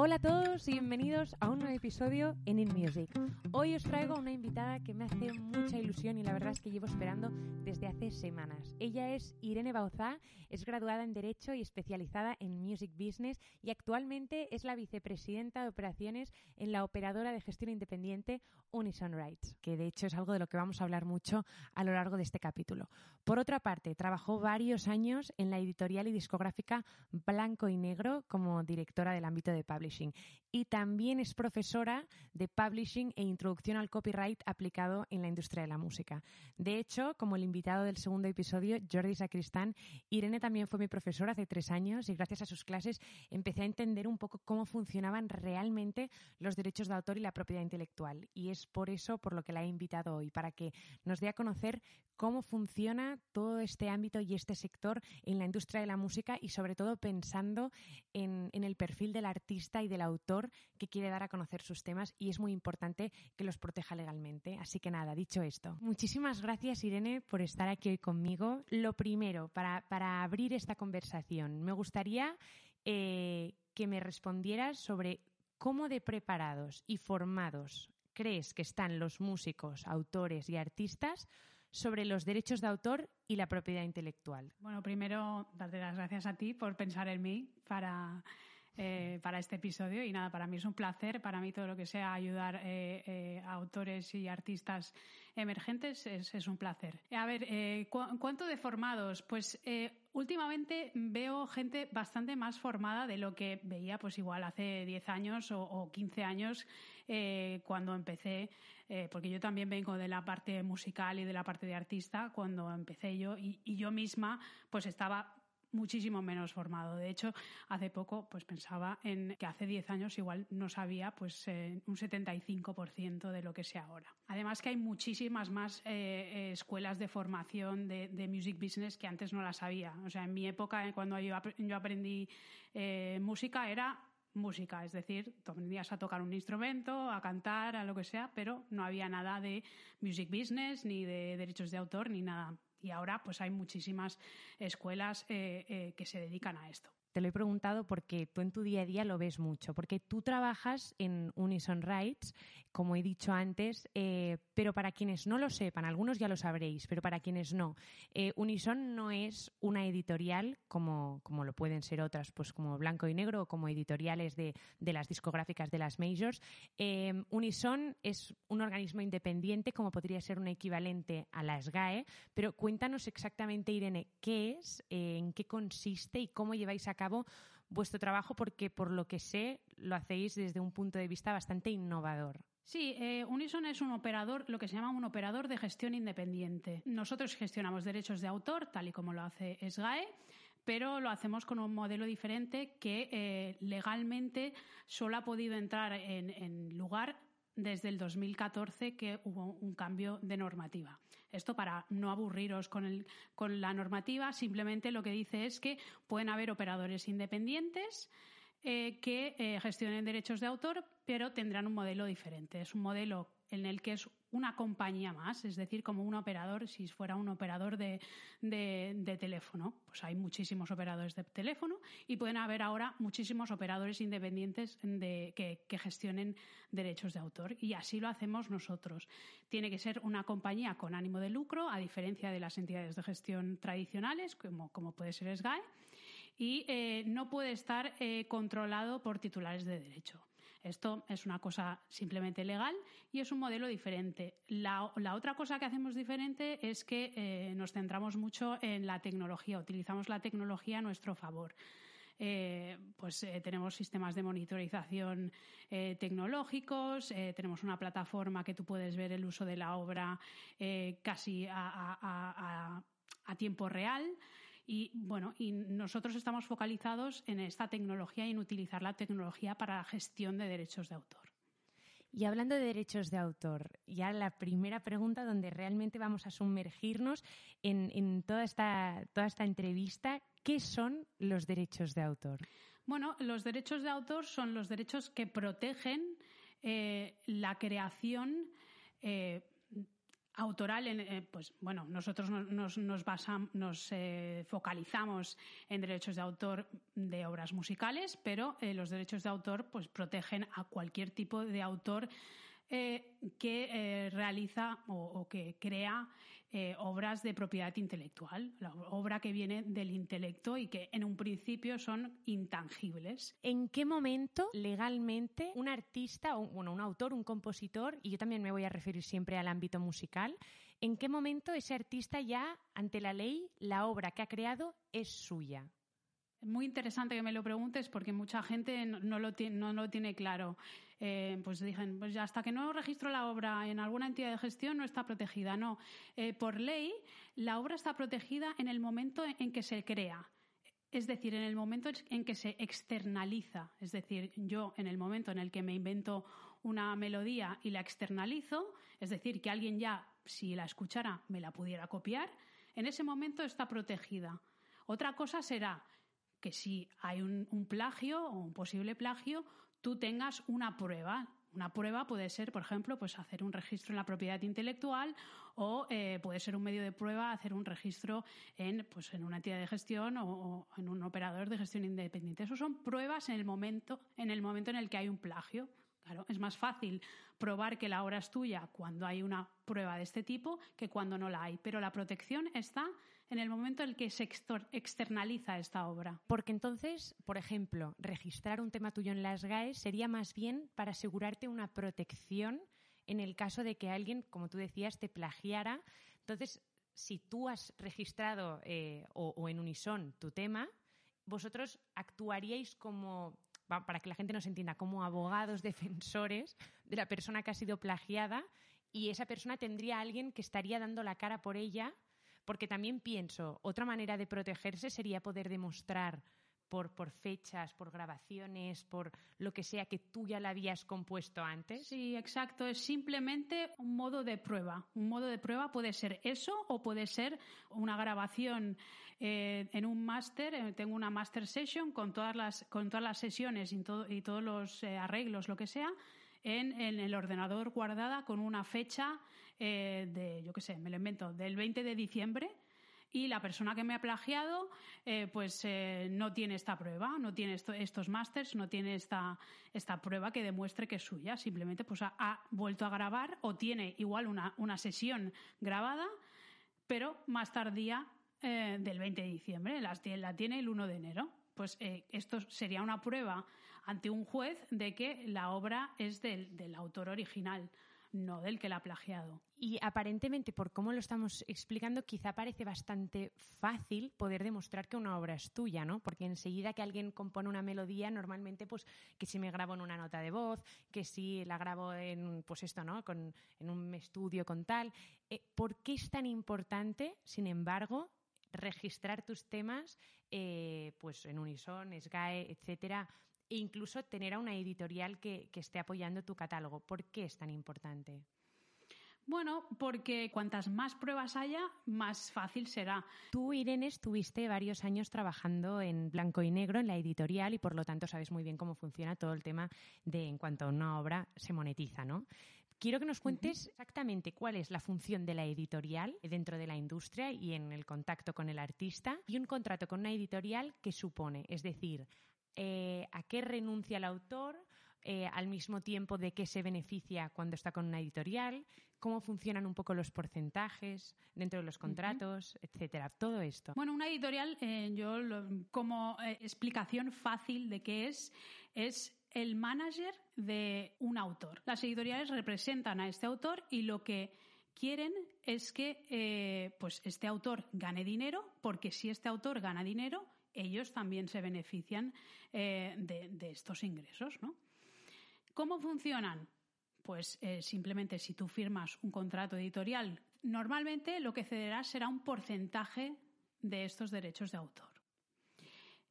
Hola a todos y bienvenidos a un nuevo episodio en In Music. Hoy os traigo una invitada que me hace mucha ilusión y la verdad es que llevo esperando desde hace semanas. Ella es Irene Bauzá, es graduada en Derecho y especializada en Music Business y actualmente es la vicepresidenta de operaciones en la operadora de gestión independiente Unison Rights, que de hecho es algo de lo que vamos a hablar mucho a lo largo de este capítulo. Por otra parte, trabajó varios años en la editorial y discográfica Blanco y Negro como directora del ámbito de publishing y también es profesora de publishing e introducción al copyright aplicado en la industria de la música. De hecho, como el invitado del segundo episodio, Jordi Sacristán, Irene también fue mi profesora hace tres años y gracias a sus clases empecé a entender un poco cómo funcionaban realmente los derechos de autor y la propiedad intelectual. Y es por eso por lo que la he invitado hoy, para que nos dé a conocer cómo funciona todo este ámbito y este sector en la industria de la música y sobre todo pensando en, en el perfil del artista y del autor que quiere dar a conocer sus temas y es muy importante que los proteja legalmente. Así que nada, dicho esto, muchísimas gracias Irene por estar aquí hoy conmigo. Lo primero, para, para abrir esta conversación, me gustaría eh, que me respondieras sobre cómo de preparados y formados crees que están los músicos, autores y artistas sobre los derechos de autor y la propiedad intelectual. Bueno, primero, darte las gracias a ti por pensar en mí para, eh, para este episodio. Y nada, para mí es un placer. Para mí todo lo que sea ayudar eh, eh, a autores y artistas emergentes es, es un placer. A ver, ¿cu- ¿cuánto de formados? Pues últimamente veo gente bastante más formada de lo que veía pues igual hace 10 años o, o 15 años eh, cuando empecé, porque yo también vengo de la parte musical y de la parte de artista, cuando empecé yo y, y yo misma pues estaba muchísimo menos formado. De hecho, hace poco pues pensaba en que hace 10 años igual no sabía pues eh, un 75% de lo que sé ahora. Además que hay muchísimas más eh, eh, escuelas de formación de, music business que antes no las había. O sea, en mi época, cuando yo, ap- yo aprendí música, era música, es decir, tú aprendías a tocar un instrumento, a cantar, a lo que sea, pero no había nada de music business, ni de derechos de autor, ni nada. Y ahora pues hay muchísimas escuelas eh, eh, que se dedican a esto. Te lo he preguntado porque tú en tu día a día lo ves mucho, porque tú trabajas en Unison Rights, como he dicho antes, eh, pero para quienes no lo sepan, algunos ya lo sabréis, pero para quienes no, eh, Unison no es una editorial como, como lo pueden ser otras, pues como Blanco y Negro o como editoriales de, de las discográficas de las majors. Eh, Unison es un organismo independiente, como podría ser un equivalente a la SGAE, pero cuéntanos exactamente, Irene, qué es, en qué consiste y cómo lleváis a cabo vuestro trabajo, porque por lo que sé lo hacéis desde un punto de vista bastante innovador. Sí, eh, Unison es un operador, lo que se llama un operador de gestión independiente. Nosotros gestionamos derechos de autor, tal y como lo hace SGAE, pero lo hacemos con un modelo diferente que eh, legalmente solo ha podido entrar en, en lugar desde el 2014 que hubo un cambio de normativa. Esto para no aburriros con, el, con la normativa, simplemente lo que dice es que pueden haber operadores independientes eh, que eh, gestionen derechos de autor, pero tendrán un modelo diferente. Es un modelo en el que es una compañía más, es decir, como un operador, si fuera un operador de, de- teléfono. Pues hay muchísimos operadores de teléfono y pueden haber ahora muchísimos operadores independientes de- que, que gestionen derechos de autor. Y así lo hacemos nosotros. Tiene que ser una compañía con ánimo de lucro, a diferencia de las entidades de gestión tradicionales, como, como puede ser SGAE, y eh, no puede estar eh, controlado por titulares de derecho. Esto es una cosa simplemente legal y es un modelo diferente. La, otra cosa que hacemos diferente es que eh, nos centramos mucho en la tecnología, utilizamos la tecnología a nuestro favor. Eh, pues eh, tenemos sistemas de monitorización tecnológicos, tenemos una plataforma que tú puedes ver el uso de la obra casi a tiempo real. Y bueno, y nosotros estamos focalizados en esta tecnología y en utilizar la tecnología para la gestión de derechos de autor. Y hablando de derechos de autor, ya la primera pregunta donde realmente vamos a sumergirnos en, en toda, esta, toda esta entrevista, ¿qué son los derechos de autor? Bueno, los derechos de autor son los derechos que protegen eh, la creación eh, autoral. Eh, pues bueno, nosotros nos, nos, eh, focalizamos en derechos de autor de obras musicales, pero eh, los derechos de autor pues protegen a cualquier tipo de autor que realiza o que crea eh, obras de propiedad intelectual, la obra que viene del intelecto y que en un principio son intangibles. ¿En qué momento legalmente un artista, o bueno, un autor, un compositor, y yo también me voy a referir siempre al ámbito musical, en qué momento ese artista ya, ante la ley, la obra que ha creado es suya? Muy interesante que me lo preguntes porque mucha gente no, no lo, tiene, no lo tiene claro. Eh, pues dicen, pues hasta que no registro la obra en alguna entidad de gestión no está protegida. No, Eh, por ley la obra está protegida en el momento en que se crea. Es decir, en el momento en que se externaliza. Es decir, yo en el momento en el que me invento una melodía y la externalizo, es decir, que alguien ya, si la escuchara, me la pudiera copiar, en ese momento está protegida. Otra cosa será que si hay un plagio o un posible plagio, tú tengas una prueba. Una prueba puede ser, por ejemplo, pues hacer un registro en la propiedad intelectual o eh, puede ser un medio de prueba hacer un registro en, pues, en una entidad de gestión o, en un operador de gestión independiente. Eso son pruebas en el momento en el, momento en el que hay un plagio. Claro, es más fácil probar que la obra es tuya cuando hay una prueba de este tipo que cuando no la hay. Pero la protección está en el momento en el que se externaliza esta obra. Porque entonces, por ejemplo, registrar un tema tuyo en las GAE sería más bien para asegurarte una protección en el caso de que alguien, como tú decías, te plagiara. Entonces, si tú has registrado eh, o, en unison tu tema, vosotros actuaríais como, para que la gente nos entienda, como abogados defensores de la persona que ha sido plagiada y esa persona tendría a alguien que estaría dando la cara por ella, porque también pienso, otra manera de protegerse sería poder demostrar por, fechas, por grabaciones, por lo que sea que tú ya la habías compuesto antes. Sí, exacto. Es simplemente un modo de prueba. Un modo de prueba puede ser eso o puede ser una grabación eh, en un máster. Eh, tengo una master session con todas las, con todas las sesiones y todos los eh, arreglos, lo que sea, en, en el ordenador guardada con una fecha eh, de, yo qué sé, me lo invento, del 20 de diciembre. Y la persona que me ha plagiado, eh, pues eh, no tiene esta prueba, no tiene esto- estos másters, no tiene esta, esta prueba que demuestre que es suya. Simplemente pues ha, ha vuelto a grabar o tiene igual una, una sesión grabada, pero más tardía eh, del 20 de diciembre. Tie- la tiene el 1 de enero. Pues eh, esto sería una prueba ante un juez de que la obra es del, del autor original, no del que la ha plagiado. Y aparentemente, por cómo lo estamos explicando, quizá parece bastante fácil poder demostrar que una obra es tuya, ¿no? Porque enseguida que alguien compone una melodía, normalmente, pues, que si me grabo en una nota de voz, que si la grabo en, pues esto, ¿no? Con, en un estudio con tal. Eh, ¿Por qué es tan importante, sin embargo, registrar tus temas, eh, pues, en Unison, SGAE, etcétera, e incluso tener a una editorial que, que esté apoyando tu catálogo? ¿Por qué es tan importante? Bueno, porque cuantas más pruebas haya, más fácil será. Tú, Irene, estuviste varios años trabajando en blanco y negro en la editorial y por lo tanto sabes muy bien cómo funciona todo el tema de en cuanto a una obra se monetiza, ¿no? Quiero que nos cuentes exactamente cuál es la función de la editorial dentro de la industria y en el contacto con el artista y un contrato con una editorial que supone, es decir, eh, a qué renuncia el autor, eh, al mismo tiempo de qué se beneficia cuando está con una editorial, cómo funcionan un poco los porcentajes dentro de los contratos, etcétera. Todo esto. Bueno, una editorial, eh, yo lo- como explicación fácil de qué es, es el manager de un autor. Las editoriales representan a este autor y lo que quieren es que eh, pues este autor gane dinero, porque si este autor gana dinero, ellos también se benefician eh, de, estos ingresos, ¿no? ¿Cómo funcionan? Pues eh, simplemente si tú firmas un contrato editorial, normalmente lo que cederás será un porcentaje de estos derechos de autor.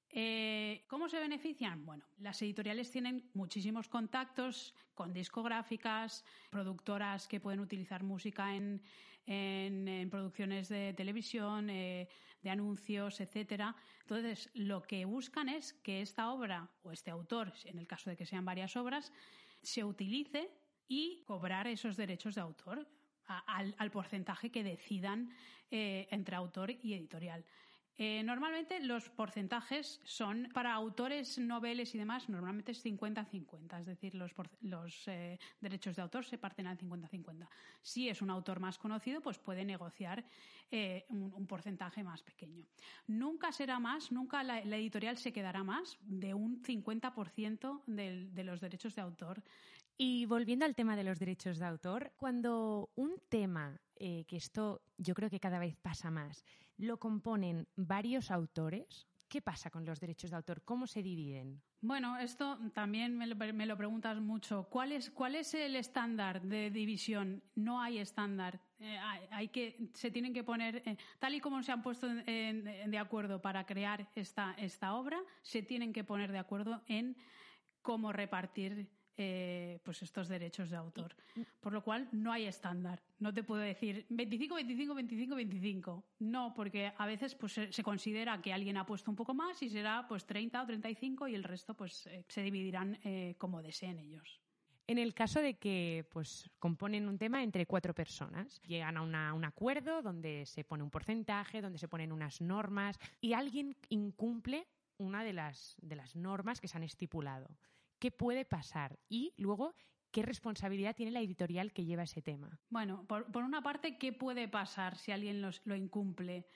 Eh, ¿Cómo se benefician? Bueno, las editoriales tienen muchísimos contactos con discográficas, productoras que pueden utilizar música en, en- producciones de televisión, eh, de anuncios, etcétera. Entonces, lo que buscan es que esta obra o este autor, en el caso de que sean varias obras, se utilice y cobrar esos derechos de autor al porcentaje que decidan eh, entre autor y editorial. Eh, normalmente los porcentajes son para autores, noveles y demás, normalmente es 50-50, es decir, los, eh, derechos de autor se parten al 50-50. Si es un autor más conocido, pues puede negociar eh, un, porcentaje más pequeño. Nunca será más, nunca la, editorial se quedará más de un 50% del- de los derechos de autor Y volviendo al tema de los derechos de autor, cuando un tema, que esto yo creo que cada vez pasa más, lo componen varios autores, ¿qué pasa con los derechos de autor? ¿Cómo se dividen? Bueno, esto también me lo, preguntas mucho. ¿Cuál es, ¿Cuál es el estándar de división? No hay estándar. Eh, hay, que, se tienen que poner, eh, tal y como se han puesto de acuerdo para crear esta, esta obra, se tienen que poner de acuerdo en cómo repartir eh, pues estos derechos de autor. Por lo cual no hay estándar. No te puedo decir 25, 25, 25, 25. No, porque a veces pues, se, considera que alguien ha puesto un poco más y será pues 30 o 35 y el resto pues eh, se dividirán eh, como deseen ellos. En el caso de que pues, componen un tema entre cuatro personas, llegan a una- un acuerdo donde se pone un porcentaje, donde se ponen unas normas y alguien incumple una de las, de las normas que se han estipulado. ¿Qué puede pasar? Y luego, ¿qué responsabilidad tiene la editorial que lleva ese tema? Bueno, por, una parte, ¿qué puede pasar si alguien los- lo incumple?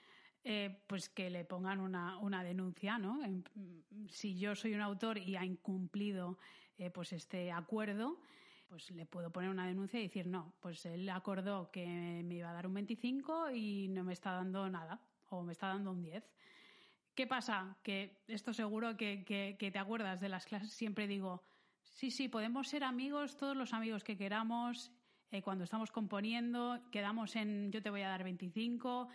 Eh, pues que le pongan una, una denuncia, ¿no? Si yo soy un autor y ha incumplido eh, pues este acuerdo, pues le puedo poner una denuncia y decir, no, pues él acordó que me iba a dar un 25 y no me está dando nada, o me está dando un 10. ¿Qué pasa? Que esto seguro que, que- que te acuerdas de las clases, siempre digo, sí, sí, podemos ser amigos, todos los amigos que queramos, eh, cuando estamos componiendo, quedamos en yo te voy a dar 25,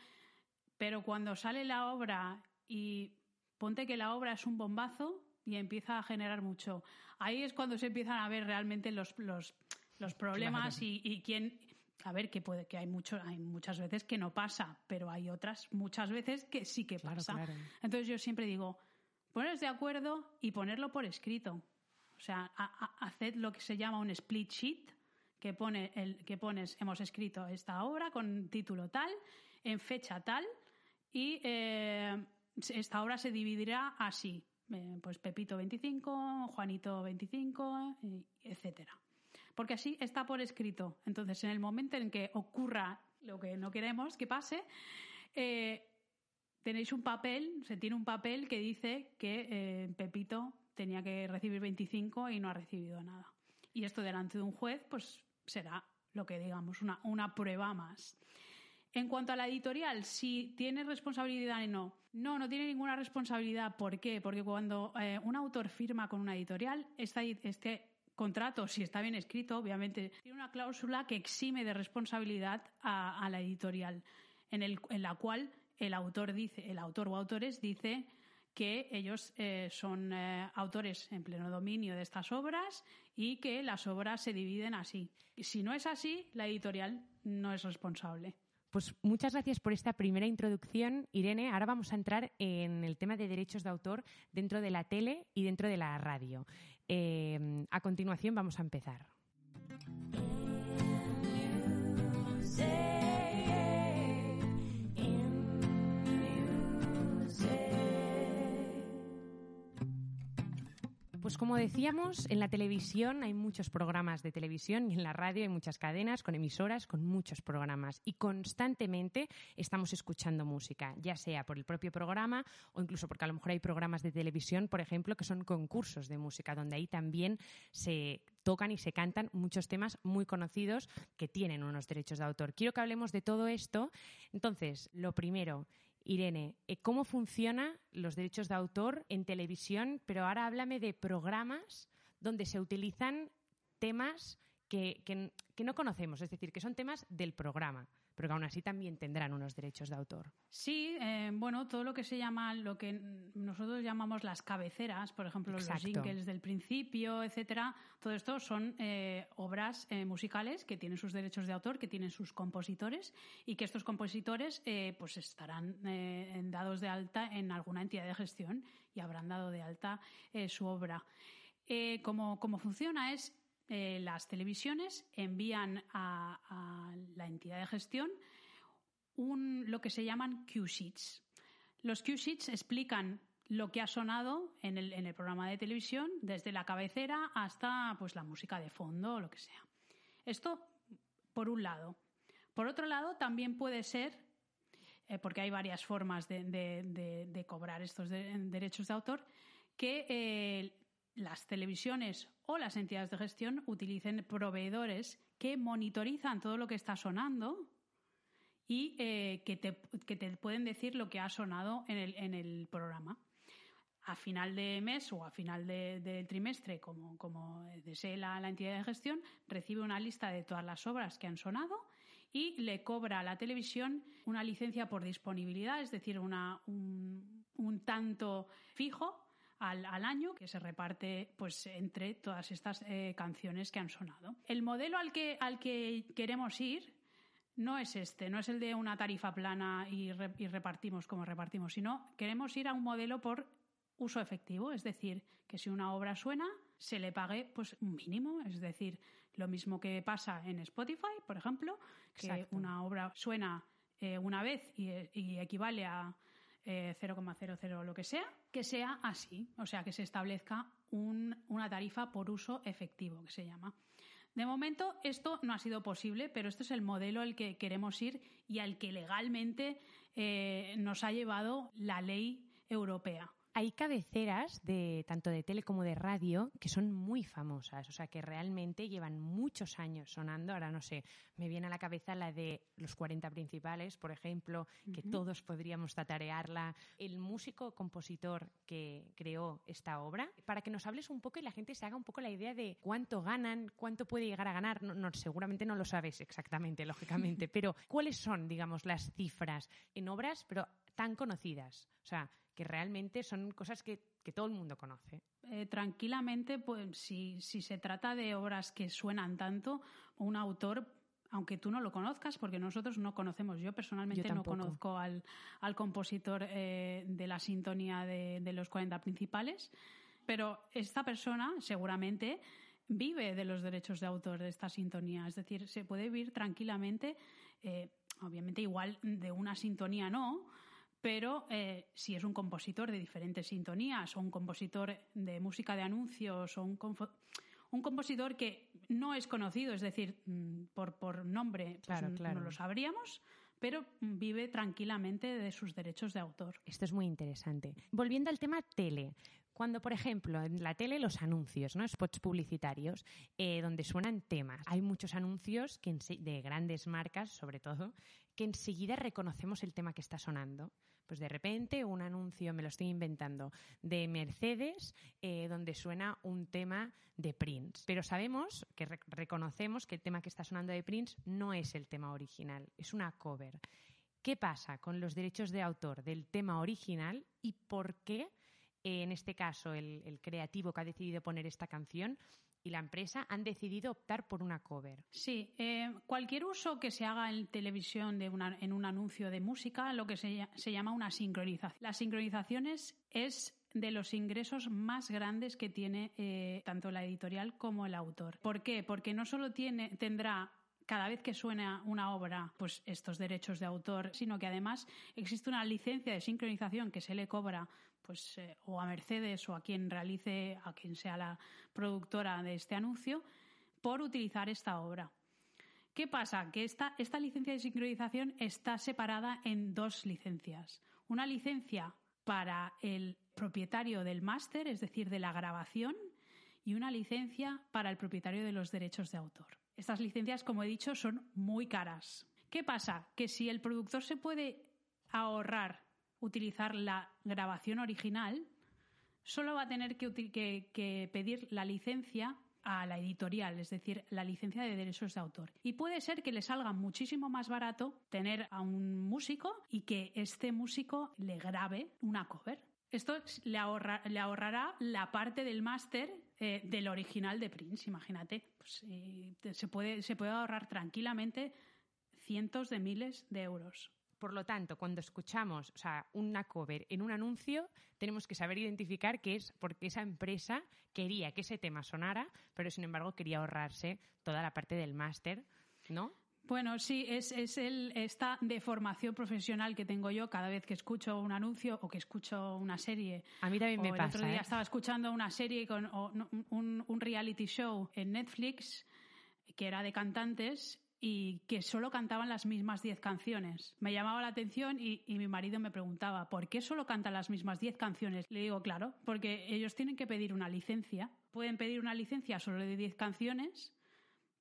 pero cuando sale la obra y ponte que la obra es un bombazo y empieza a generar mucho, ahí es cuando se empiezan a ver realmente los, los, los problemas y, y quién... A ver, que puede que hay mucho, hay muchas veces que no pasa, pero hay otras muchas veces que sí que Claro, pasa. claro. Entonces yo siempre digo, poneros de acuerdo y ponerlo por escrito. O sea, a- a- haced lo que se llama un split sheet, que, pone el, que pones, hemos escrito esta obra con título tal, en fecha tal, y eh, esta obra se dividirá así. Eh, pues Pepito 25, Juanito 25, y etcétera. Porque así está por escrito. Entonces, en el momento en que ocurra lo que no queremos que pase, eh, tenéis un papel, se tiene un papel que dice que eh, Pepito tenía que recibir 25 y no ha recibido nada. Y esto delante de un juez, pues será lo que digamos, una, una prueba más. En cuanto a la editorial, si tiene responsabilidad o no. No, no tiene ninguna responsabilidad. ¿Por qué? Porque cuando eh, un autor firma con una editorial, esta- este contrato, si está bien escrito, obviamente, tiene una cláusula que exime de responsabilidad a, la editorial, en, el, en la cual el autor dice, el autor o autores dice que ellos eh, son eh, autores en pleno dominio de estas obras y que las obras se dividen así. Si no es así, la editorial no es responsable. Pues muchas gracias por esta primera introducción, Irene. Ahora vamos a entrar en el tema de derechos de autor dentro de la tele y dentro de la radio. Eh, a continuación vamos a empezar. Pues como decíamos, en la televisión hay muchos programas de televisión y en la radio hay muchas cadenas con emisoras, con muchos programas y constantemente estamos escuchando música, ya sea por el propio programa o incluso porque a lo mejor hay programas de televisión, por ejemplo, que son concursos de música, donde ahí también se tocan y se cantan muchos temas muy conocidos que tienen unos derechos de autor. Quiero que hablemos de todo esto. Entonces, lo primero, Irene, eh, ¿cómo funcionan los derechos de autor en televisión? Pero ahora háblame de programas donde se utilizan temas que, que- que no conocemos, es decir, que son temas del programa, pero que aún así también tendrán unos derechos de autor. Sí, eh, bueno, todo lo que se llama, lo que nosotros llamamos las cabeceras, por ejemplo, Exacto. los jingles del principio, etcétera, todo esto son eh, obras eh, musicales que tienen sus derechos de autor, que tienen sus compositores y que estos compositores eh, pues estarán dados de alta en alguna entidad de gestión y habrán dado de alta su obra. Eh, como funciona es eh, las televisiones envían a, la entidad de gestión un, lo que se llaman cue sheets. Los cue sheets explican lo que ha sonado en el, en el programa de televisión, desde la cabecera hasta pues, la música de fondo o lo que sea. Esto, por un lado. Por otro lado, también puede ser, eh, porque hay varias formas de, cobrar estos de- derechos de autor, que eh, las televisiones o las entidades de gestión utilicen proveedores que monitorizan todo lo que está sonando y eh, que, te, que te pueden decir lo que ha sonado en el, en el programa. A final de mes o a final de- del trimestre, como, como desee la, la entidad de gestión, recibe una lista de todas las obras que han sonado y le cobra a la televisión una licencia por disponibilidad, es decir, una, un, un tanto fijo al, al año que se reparte pues entre todas estas eh, canciones que han sonado. El modelo al que, al que queremos ir no es este, no es el de una tarifa plana y, re- y repartimos como repartimos, sino queremos ir a un modelo por uso efectivo, es decir, que si una obra suena, se le pague pues un mínimo, es decir, lo mismo que pasa en Spotify, por ejemplo, que Exacto. una obra suena eh, una vez y, y equivale a eh, 0,00 lo que sea, que sea así, o sea, que se establezca un- una tarifa por uso efectivo, que se llama. De momento esto no ha sido posible, pero este es el modelo al que queremos ir y al que legalmente eh, nos ha llevado la ley europea. Hay cabeceras de tanto de tele como de radio que son muy famosas, o sea, que realmente llevan muchos años sonando. Ahora no sé, me viene a la cabeza la de los 40 principales, por ejemplo, que todos podríamos tatarearla. El músico compositor que creó esta obra, para que nos hables un poco y la gente se haga un poco la idea de cuánto ganan, cuánto puede llegar a ganar. No, no, seguramente no lo sabes exactamente, lógicamente, pero ¿cuáles son, digamos, las cifras en obras, pero tan conocidas? O sea, que realmente son cosas que, que todo el mundo conoce. Eh, tranquilamente, pues si, si se trata de obras que suenan tanto, un autor, aunque tú no lo conozcas, porque nosotros no conocemos, yo personalmente Yo no conozco al, al compositor eh, de la sintonía de, de los 40 principales, pero esta persona seguramente vive de los derechos de autor de esta sintonía, es decir, se puede vivir tranquilamente, eh, obviamente igual de una sintonía no, pero eh, si es un compositor de diferentes sintonías o un compositor de música de anuncios o un, un compositor que no es conocido, es decir, mm, por, por nombre pues, Claro, n- claro. no lo sabríamos, pero vive tranquilamente de sus derechos de autor. Esto es muy interesante. Volviendo al tema tele. Cuando, por ejemplo, en la tele los anuncios, ¿no? spots publicitarios, eh, donde suenan temas. Hay muchos anuncios que de grandes marcas, sobre todo, que enseguida reconocemos el tema que está sonando. Pues de repente un anuncio, me lo estoy inventando, de Mercedes, eh, donde suena un tema de Prince. Pero sabemos que re- reconocemos que el tema que está sonando de Prince no es el tema original, es una cover. ¿Qué pasa con los derechos de autor del tema original y por qué en este caso el, creativo que ha decidido poner esta canción y la empresa han decidido optar por una cover. Sí, eh, cualquier uso que se haga en televisión en un anuncio de música, lo que se llama una sincronización. Las sincronizaciones es de los ingresos más grandes que tiene eh, tanto la editorial como el autor. ¿Por qué? Porque no solo tiene, tendrá cada vez que suena una obra, pues estos derechos de autor, sino que además existe una licencia de sincronización que se le cobra pues eh, o a Mercedes o a quien realice, a quien sea la productora de este anuncio, por utilizar esta obra. ¿Qué pasa? Que esta, esta licencia de sincronización está separada en dos licencias. Una licencia para el propietario del máster, es decir, de la grabación, y una licencia para el propietario de los derechos de autor. Estas licencias, como he dicho, son muy caras. ¿Qué pasa? Que si el productor se puede ahorrar utilizar la grabación original, solo va a tener que, pedir la licencia a la editorial, es decir, la licencia de derechos de autor. Y puede ser que le salga muchísimo más barato tener a un músico y que este músico le grabe una cover. Esto le, ahorra- le ahorrará la parte del máster eh, del original de Prince, imagínate. Pues, eh, se puede ahorrar tranquilamente cientos de miles de euros. Por lo tanto, cuando escuchamos o sea, una cover en un anuncio, tenemos que saber identificar qué es porque esa empresa quería que ese tema sonara, pero sin embargo quería ahorrarse toda la parte del máster, ¿no? Bueno, sí, es, es el, esta deformación profesional que tengo yo cada vez que escucho un anuncio o que escucho una serie. A mí también O me el pasa. otro día ¿eh? estaba escuchando una serie con o, un reality show en Netflix que era de cantantes y que solo cantaban las mismas 10 canciones. Me llamaba la atención y, y mi marido me preguntaba, ¿por qué solo cantan las mismas 10 canciones? Le digo, claro, porque ellos tienen que pedir una licencia. Pueden pedir una licencia solo de 10 canciones,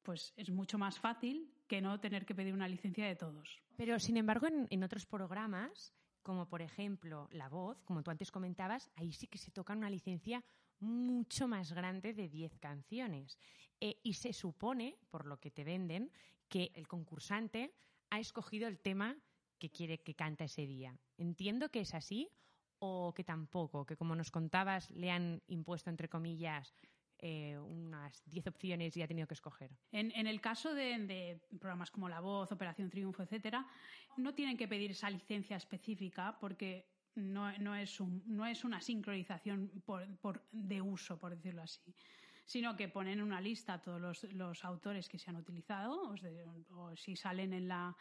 pues es mucho más fácil que no tener que pedir una licencia de todos. Pero, sin embargo, en, en otros programas, como por ejemplo La Voz, como tú antes comentabas, ahí sí que se toca una licencia mucho más grande de 10 canciones. Eh, y se supone, por lo que te venden, que el concursante ha escogido el tema que quiere que canta ese día. Entiendo que es así o que tampoco, que como nos contabas, le han impuesto, entre comillas, eh, unas 10 opciones y ha tenido que escoger. En, el caso de, programas como La Voz, Operación Triunfo, etcétera, no tienen que pedir esa licencia específica porque no, es, una sincronización de uso, por decirlo así, sino que ponen en una lista todos los, los autores que se han utilizado, o, o si salen en la,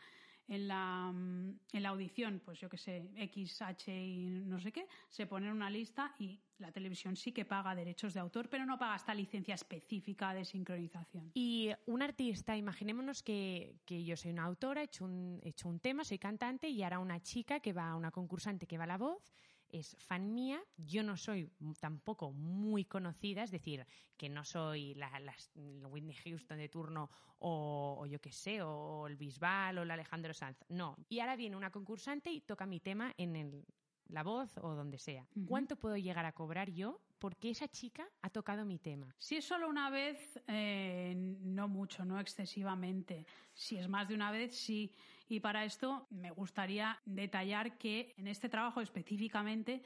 en la, mm, en la audición, pues yo que sé, X, H y no sé qué, se pone en una lista y la televisión sí que paga derechos de autor, pero no paga esta licencia específica de sincronización. Y un artista, imaginémonos que, que yo soy una autora, he hecho, un, he hecho un tema, soy cantante y ahora una chica que va, una concursante que va a la voz, es fan mía, yo no soy tampoco muy conocida, es decir, que no soy la, la Whitney Houston de turno o, o yo qué sé, o el Bisbal o el Alejandro Sanz, no. Y ahora viene una concursante y toca mi tema en el, la voz o donde sea. ¿Cuánto puedo llegar a cobrar yo porque esa chica ha tocado mi tema? Si es solo una vez, eh, no mucho, no excesivamente. Si es más de una vez, sí. Y para esto me gustaría detallar que en este trabajo específicamente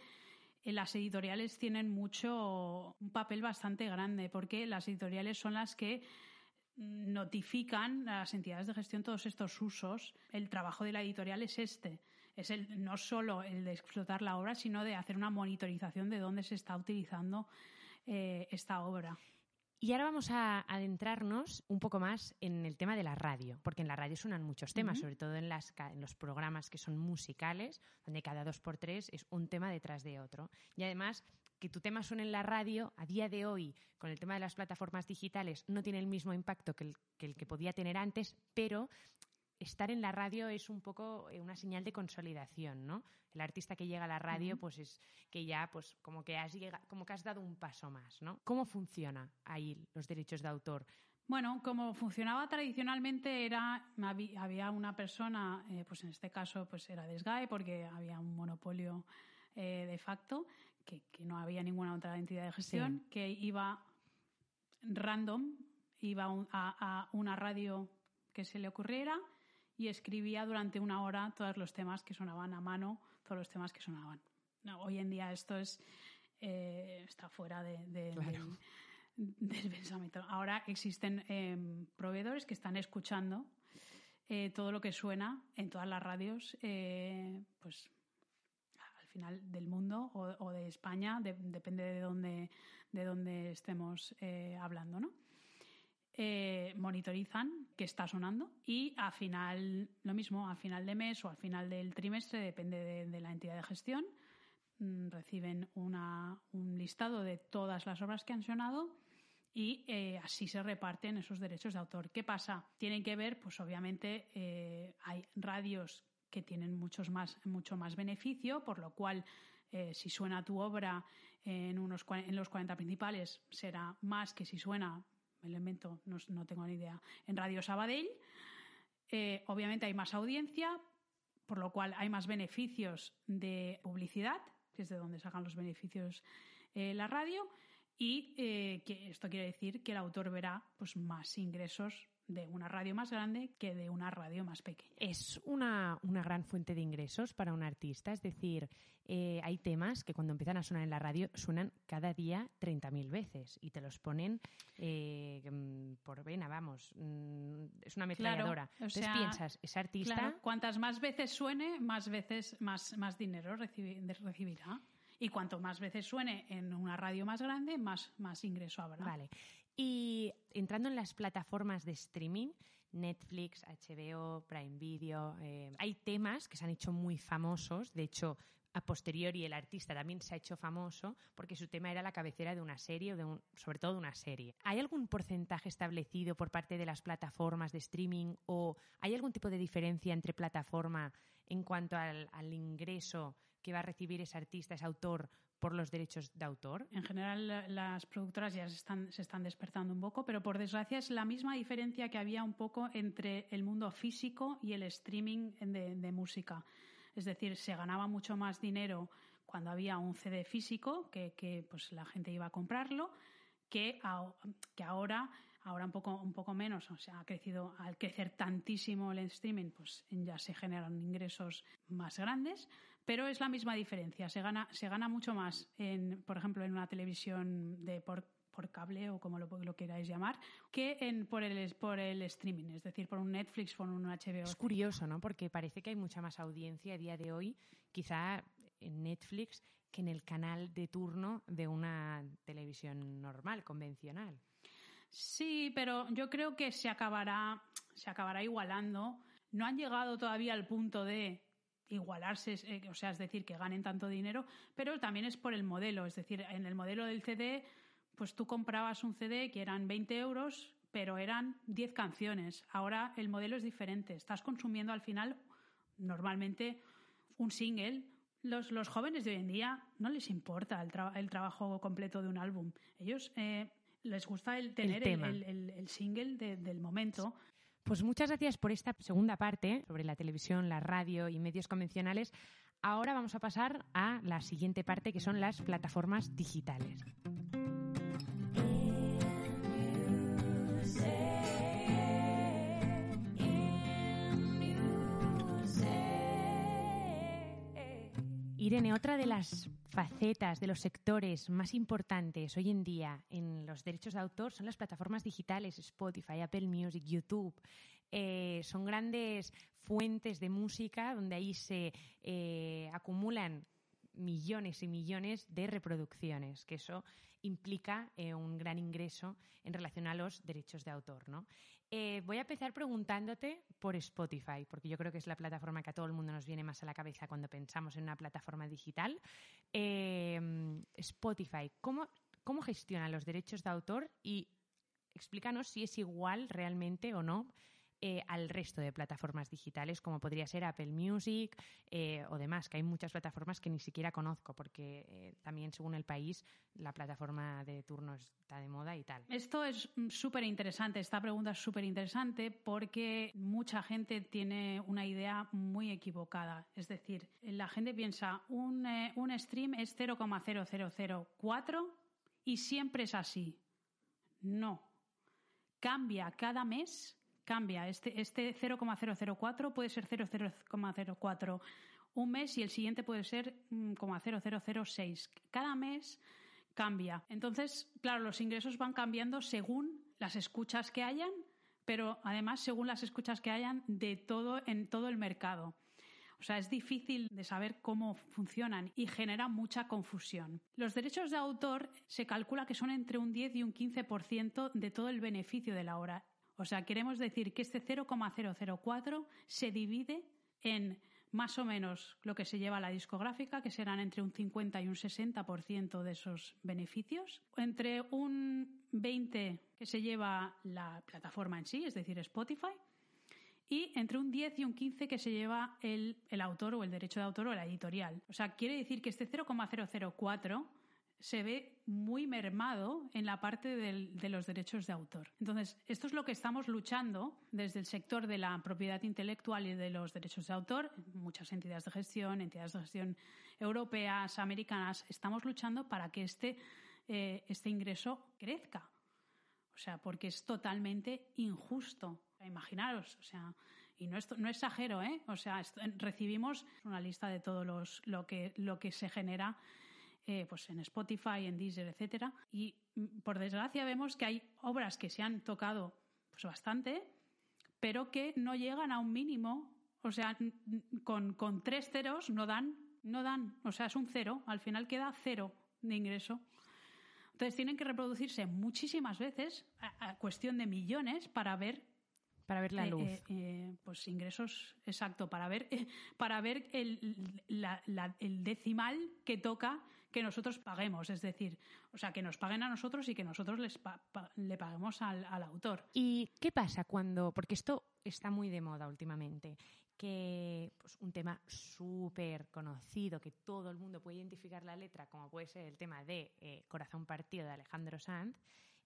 eh, las editoriales tienen mucho, un papel bastante grande, porque las editoriales son las que notifican a las entidades de gestión todos estos usos. El trabajo de la editorial es este. Es el, no solo el de explotar la obra, sino de hacer una monitorización de dónde se está utilizando eh, esta obra. Y ahora vamos a adentrarnos un poco más en el tema de la radio, porque en la radio suenan muchos temas, sobre todo en, las, ca- en los programas que son musicales, donde cada dos por tres es un tema detrás de otro. Y además, que tu tema suene en la radio, a día de hoy, con el tema de las plataformas digitales, no tiene el mismo impacto que el que, el que podía tener antes, pero estar en la radio es un poco eh, una señal de consolidación, ¿no? El artista que llega a la radio, pues es que ya, pues como que has llega- como que has dado un paso más, ¿no? ¿Cómo funciona ahí los derechos de autor? Bueno, como funcionaba tradicionalmente era había una persona, eh, pues en este caso pues era de Sky porque había un monopolio eh, de facto, que, que no había ninguna otra entidad de gestión, que iba random, iba a una radio que se le ocurriera y escribía durante una hora todos los temas que sonaban a mano, todos los temas que sonaban. No, hoy en día esto es eh, está fuera de, de- Claro. del, del pensamiento. Ahora existen eh, proveedores que están escuchando eh, todo lo que suena en todas las radios, eh, pues al final del mundo o, o de España, de- depende de dónde, de dónde estemos eh, hablando, ¿no? Monitorizan qué está sonando y a final, lo mismo, a final de mes o al final del trimestre, depende de, la entidad de gestión, mm, reciben una- un listado de todas las obras que han sonado y eh, así se reparten esos derechos de autor. ¿Qué pasa? Tienen que ver, pues obviamente eh, hay radios que tienen muchos más, mucho más beneficio, por lo cual eh, si suena tu obra en, unos, en los 40 principales será más que si suena, me lo no tengo ni idea, en Radio Sabadell. Eh, obviamente hay más audiencia, por lo cual hay más beneficios de publicidad, que es de donde sacan los beneficios eh, la radio, y eh, que esto quiere decir que el autor verá pues, más ingresos de una radio más grande que de una radio más pequeña. Es una, una gran fuente de ingresos para un artista, es decir, eh, hay temas que cuando empiezan a sonar en la radio suenan cada día 30.000 veces y te los ponen eh, mm, por vena, vamos, mm, es una ametralladora. o Entonces sea, piensas, ese artista Claro, cuantas más veces suene, más veces más, más dinero recibi- recibirá. Y cuanto más veces suene en una radio más grande, más, más ingreso habrá. Vale. Y entrando en las plataformas de streaming, Netflix, HBO, Prime Video, eh, hay temas que se han hecho muy famosos. De hecho, a posteriori el artista también se ha hecho famoso porque su tema era la cabecera de una serie o de un, sobre todo de una serie. ¿Hay algún porcentaje establecido por parte de las plataformas de streaming o hay algún tipo de diferencia entre plataforma en cuanto al, al ingreso que va a recibir ese artista, ese autor, por los derechos de autor? En general, la- las productoras ya se están, se están despertando un poco, pero por desgracia es la misma diferencia que había un poco entre el mundo físico y el streaming de, música. Es decir, se ganaba mucho más dinero cuando había un CD físico, que, pues la gente iba a comprarlo, que ahora, ahora un poco, un poco menos. O sea, ha crecido, al crecer tantísimo el streaming, pues ya se generan ingresos más grandes, pero es la misma diferencia. Se gana, se gana mucho más, en, por ejemplo, en una televisión de por, por cable o como lo, lo queráis llamar, que en, por, el, por el streaming, es decir, por un Netflix, por un HBO. Es curioso, ¿no? Porque parece que hay mucha más audiencia a día de hoy, quizá en Netflix, que en el canal de turno de una televisión normal, convencional. Sí, pero yo creo que se acabará, se acabará igualando. No han llegado todavía al punto de igualarse, eh, o sea, es decir, que ganen tanto dinero, pero también es por el modelo. Es decir, en el modelo del CD, pues tú comprabas un CD que eran 20 euros, pero eran 10 canciones. Ahora el modelo es diferente. Estás consumiendo al final, normalmente, un single. Los, los jóvenes de hoy en día no les importa el, tra- el trabajo completo de un álbum. Ellos eh, les gusta el tener el, tema. el- el- el single de- del momento. Pues muchas gracias por esta segunda parte sobre la televisión, la radio y medios convencionales. Ahora vamos a pasar a la siguiente parte, que son las plataformas digitales. Irene, otra de las facetas de los sectores más importantes hoy en día en los derechos de autor son las plataformas digitales, Spotify, Apple Music, YouTube. Eh, son grandes fuentes de música donde ahí se eh, acumulan millones y millones de reproducciones, que eso implica eh, un gran ingreso en relación a los derechos de autor. ¿no? Eh, voy a empezar preguntándote por Spotify, porque yo creo que es la plataforma que a todo el mundo nos viene más a la cabeza cuando pensamos en una plataforma digital. Eh, Spotify, ¿cómo, ¿cómo gestiona los derechos de autor? Y explícanos si es igual realmente o no eh, al resto de plataformas digitales, como podría ser Apple Music eh, o demás, que hay muchas plataformas que ni siquiera conozco, porque eh, también según el país la plataforma de turno está de moda y tal. Esto es mm, súper interesante, esta pregunta es súper interesante porque mucha gente tiene una idea muy equivocada. Es decir, la gente piensa un, un stream es 0,0004 y siempre es así. No. Cambia cada mes, cambia. Este, este 0,004 puede ser 0,004 un mes y el siguiente puede ser mm, como a 0,006. Cada mes cambia. Entonces, claro, los ingresos van cambiando según las escuchas que hayan, pero además según las escuchas que hayan de todo en todo el mercado. O sea, es difícil de saber cómo funcionan y genera mucha confusión. Los derechos de autor se calcula que son entre un 10 y un 15% de todo el beneficio de la obra. O sea, queremos decir que este 0,004 se divide en más o menos lo que se lleva la discográfica, que serán entre un 50 y un 60% de esos beneficios, entre un 20 que se lleva la plataforma en sí, es decir, Spotify, y entre un 10 y un 15 que se lleva el, el autor o el derecho de autor o la editorial. O sea, quiere decir que este 0,004 se ve muy mermado en la parte de los derechos de autor. Entonces, esto es lo que estamos luchando desde el sector de la propiedad intelectual y de los derechos de autor. Muchas entidades de gestión, entidades de gestión europeas, americanas, estamos luchando para que este, eh, este ingreso crezca. O sea, porque es totalmente injusto. Imaginaros, o sea, y no, esto- no exagero, ¿eh? O sea, recibimos una lista de todo los, lo, que, lo que se genera eh, pues en Spotify, en Deezer, etcétera. Y mm, por desgracia vemos que hay obras que se han tocado pues bastante, pero que no llegan a un mínimo. O sea, con, con tres ceros no dan, no dan. O sea, es un cero. Al final queda cero de ingreso. Entonces tienen que reproducirse muchísimas veces, a, a cuestión de millones, para ver Para ver la eh, luz. eh, eh, pues ingresos, exacto, para ver, para ver el, la- la- el decimal que toca que nosotros paguemos, es decir, o sea, que nos paguen a nosotros y que nosotros les pa- le paguemos al, al autor. ¿Y qué pasa cuando.? Porque esto está muy de moda últimamente. Que pues, un tema súper conocido, que todo el mundo puede identificar la letra, como puede ser el tema de eh, Corazón Partido de Alejandro Sanz,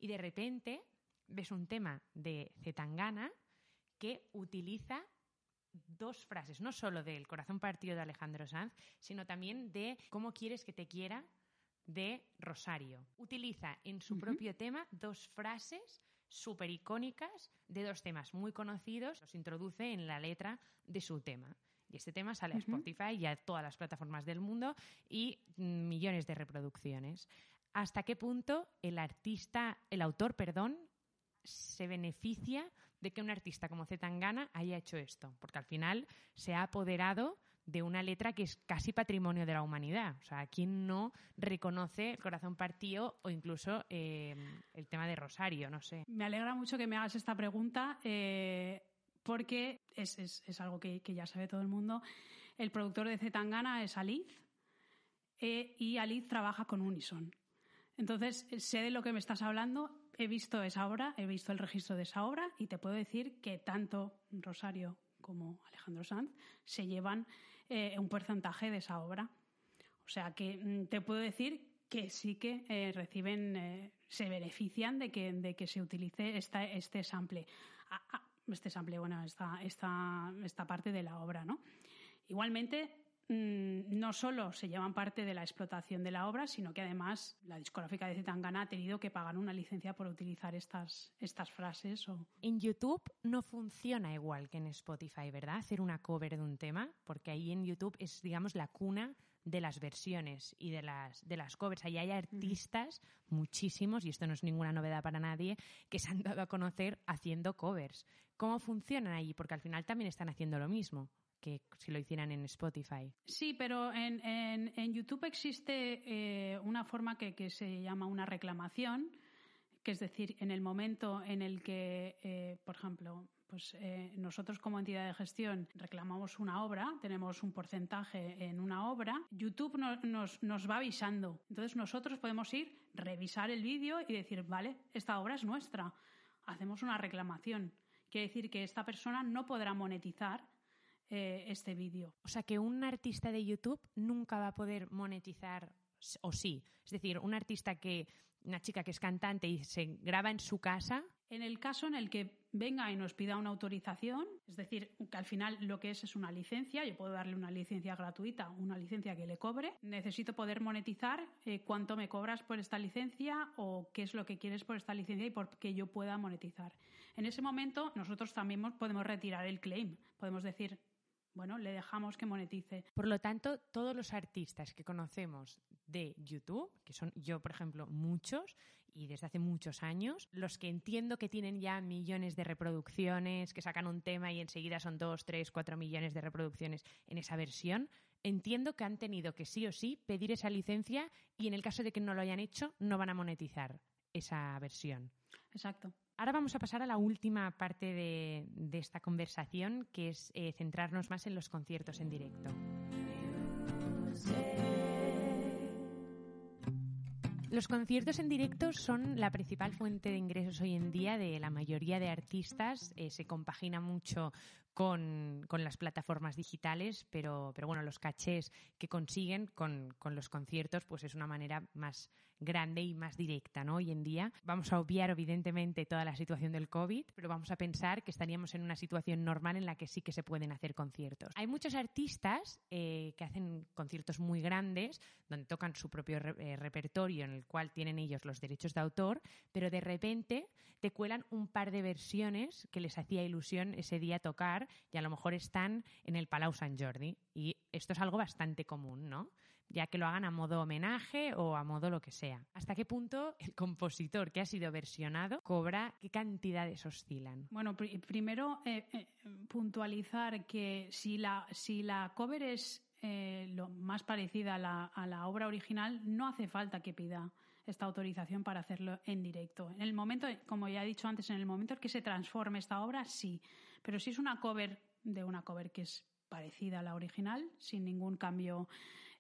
y de repente ves un tema de Zetangana que utiliza dos frases, no solo del Corazón Partido de Alejandro Sanz, sino también de Cómo quieres que te quiera de Rosario. Utiliza en su propio tema dos frases súper icónicas de dos temas muy conocidos, los introduce en la letra de su tema. Y este tema sale a. Spotify y a todas las plataformas del mundo y mm, millones de reproducciones. ¿Hasta qué punto el artista, el autor, perdón, se beneficia de que un artista como Zetangana haya hecho esto? Porque al final se ha apoderado de una letra que es casi patrimonio de la humanidad. O sea, ¿quién no reconoce el corazón partido o incluso eh, el tema de Rosario? No sé. Me alegra mucho que me hagas esta pregunta eh, porque es, algo que, ya sabe todo el mundo. El productor de Zetangana es Aliz eh, y Aliz trabaja con Unison. Entonces, sé de lo que me estás hablando, he visto esa obra, he visto el registro de esa obra y te puedo decir que tanto Rosario como Alejandro Sanz se llevan eh, un porcentaje de esa obra. O sea que mm, te puedo decir que sí que eh, reciben, eh, se benefician de que, de que se utilice esta, este sample. Ah, ah, este sample, bueno, esta, esta, esta parte de la obra, ¿no? Igualmente, no solo se llevan parte de la explotación de la obra, sino que además la discográfica de Zetangana ha tenido que pagar una licencia por utilizar estas, estas frases. O... En YouTube no funciona igual que en Spotify, ¿verdad? Hacer una cover de un tema, porque ahí en YouTube es, digamos, la cuna de las versiones y de las, de las covers. Ahí hay artistas, muchísimos, y esto no es ninguna novedad para nadie, que se han dado a conocer haciendo covers. ¿Cómo funcionan ahí? Porque al final también están haciendo lo mismo que si lo hicieran en Spotify. Sí, pero en, en- en YouTube existe eh, una forma que, que se llama una reclamación, que es decir, en el momento en el que, eh, por ejemplo, pues eh, nosotros como entidad de gestión reclamamos una obra, tenemos un porcentaje en una obra, YouTube no- nos, nos va avisando. Entonces nosotros podemos ir, revisar el vídeo y decir, vale, esta obra es nuestra. Hacemos una reclamación. Quiere decir que esta persona no podrá monetizar eh, este vídeo. O sea que un artista de YouTube nunca va a poder monetizar, o sí. Es decir, un artista que, una chica que es cantante y se graba en su casa, En el caso en el que venga y nos pida una autorización, es decir, que al final lo que es es una licencia, yo puedo darle una licencia gratuita, una licencia que le cobre, necesito poder monetizar eh, cuánto me cobras por esta licencia o qué es lo que quieres por esta licencia y por que yo pueda monetizar. En ese momento nosotros también mo- podemos retirar el claim, podemos decir, bueno, le dejamos que monetice. Por lo tanto, todos los artistas que conocemos de YouTube, que son yo, por ejemplo, muchos, y desde hace muchos años, los que entiendo que tienen ya millones de reproducciones, que sacan un tema y enseguida son dos, tres, cuatro millones de reproducciones en esa versión, entiendo que han tenido que sí o sí pedir esa licencia y en el caso de que no lo hayan hecho, no van a monetizar esa versión. Exacto. Ahora vamos a pasar a la última parte de, de esta conversación, que es eh, centrarnos más en los conciertos en directo. Los conciertos en directo son la principal fuente de ingresos hoy en día de la mayoría de artistas. Eh, se compagina mucho con, con las plataformas digitales, pero, pero bueno, los cachés que consiguen con, con los conciertos, pues es una manera más grande y más directa, ¿no? Hoy en día vamos a obviar evidentemente toda la situación del COVID, pero vamos a pensar que estaríamos en una situación normal en la que sí que se pueden hacer conciertos. Hay muchos artistas eh, que hacen conciertos muy grandes, donde tocan su propio eh, repertorio en el cual tienen ellos los derechos de autor, pero de repente te cuelan un par de versiones que les hacía ilusión ese día tocar y a lo mejor están en el Palau Sant Jordi. Y esto es algo bastante común, ¿no? Ya que lo hagan a modo homenaje o a modo lo que sea. ¿Hasta qué punto el compositor que ha sido versionado cobra? ¿Qué cantidades oscilan? Bueno, pri- primero eh, eh, puntualizar que si la, si la cover es eh, lo más parecida a la, a la obra original, no hace falta que pida esta autorización para hacerlo en directo. En el momento, como ya he dicho antes, en el momento en que se transforme esta obra, sí. Pero si es una cover de una cover que es parecida a la original, sin ningún cambio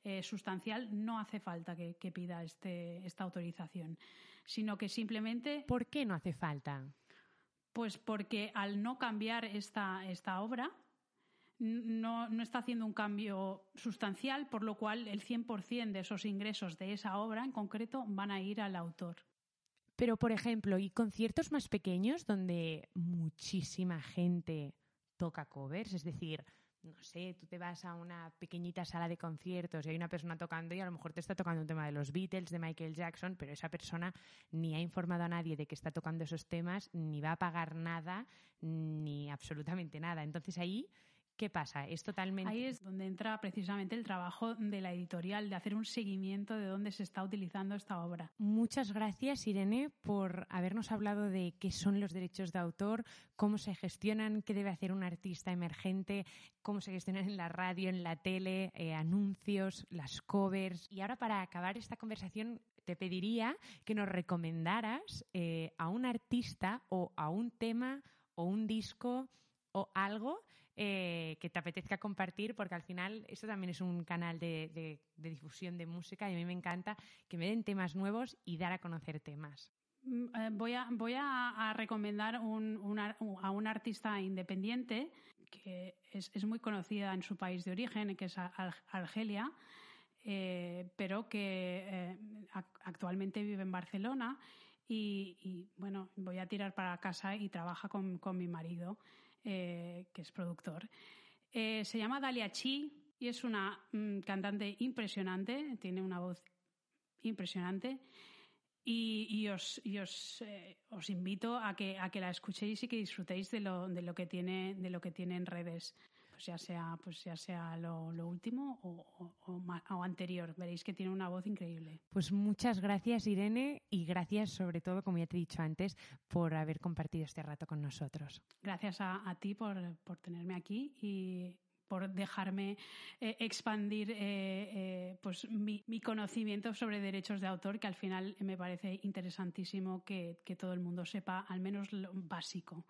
eh, sustancial, no hace falta que, que pida este, esta autorización, sino que simplemente ¿Por qué no hace falta? pues porque al no cambiar esta, esta obra, no, no está haciendo un cambio sustancial, por lo cual el 100% de esos ingresos de esa obra en concreto van a ir al autor. Pero, por ejemplo, ¿y conciertos más pequeños donde muchísima gente toca covers? Es decir, no sé, tú te vas a una pequeñita sala de conciertos y hay una persona tocando y a lo mejor te está tocando un tema de los Beatles, de Michael Jackson, pero esa persona ni ha informado a nadie de que está tocando esos temas, ni va a pagar nada, ni absolutamente nada. Entonces ahí, ¿qué pasa? Es totalmente... Ahí es donde entra precisamente el trabajo de la editorial, de hacer un seguimiento de dónde se está utilizando esta obra. Muchas gracias, Irene, por habernos hablado de qué son los derechos de autor, cómo se gestionan, qué debe hacer un artista emergente, cómo se gestionan en la radio, en la tele, eh, anuncios, las covers. Y ahora, para acabar esta conversación, te pediría que nos recomendaras eh, a un artista o a un tema o un disco o algo eh, que te apetezca compartir, porque al final esto también es un canal de, de- difusión de música y a mí me encanta que me den temas nuevos y dar a conocer temas. Mm, eh, Voy a, voy a, recomendar a un artista independiente que es, es muy conocida en su país de origen, que es Argelia, eh, pero que eh, ac- actualmente vive en Barcelona y, y, bueno, voy a tirar para casa y trabaja con, con mi marido, eh, que es productor. Eh, se llama Dalia Chi y es una mm, cantante impresionante, tiene una voz impresionante y, y os, y os, eh, os invito a que, a que la escuchéis y que disfrutéis de lo, de lo que tiene de lo que tiene en redes pues ya sea pues ya sea lo, lo último o, o- o anterior veréis que tiene una voz increíble Pues muchas gracias, Irene, y gracias sobre todo, como ya te he dicho antes, por haber compartido este rato con nosotros. gracias a, a ti por, por tenerme aquí y por dejarme eh, expandir eh, eh, pues mi, mi conocimiento sobre derechos de autor, que al final me parece interesantísimo que, que todo el mundo sepa al menos lo básico.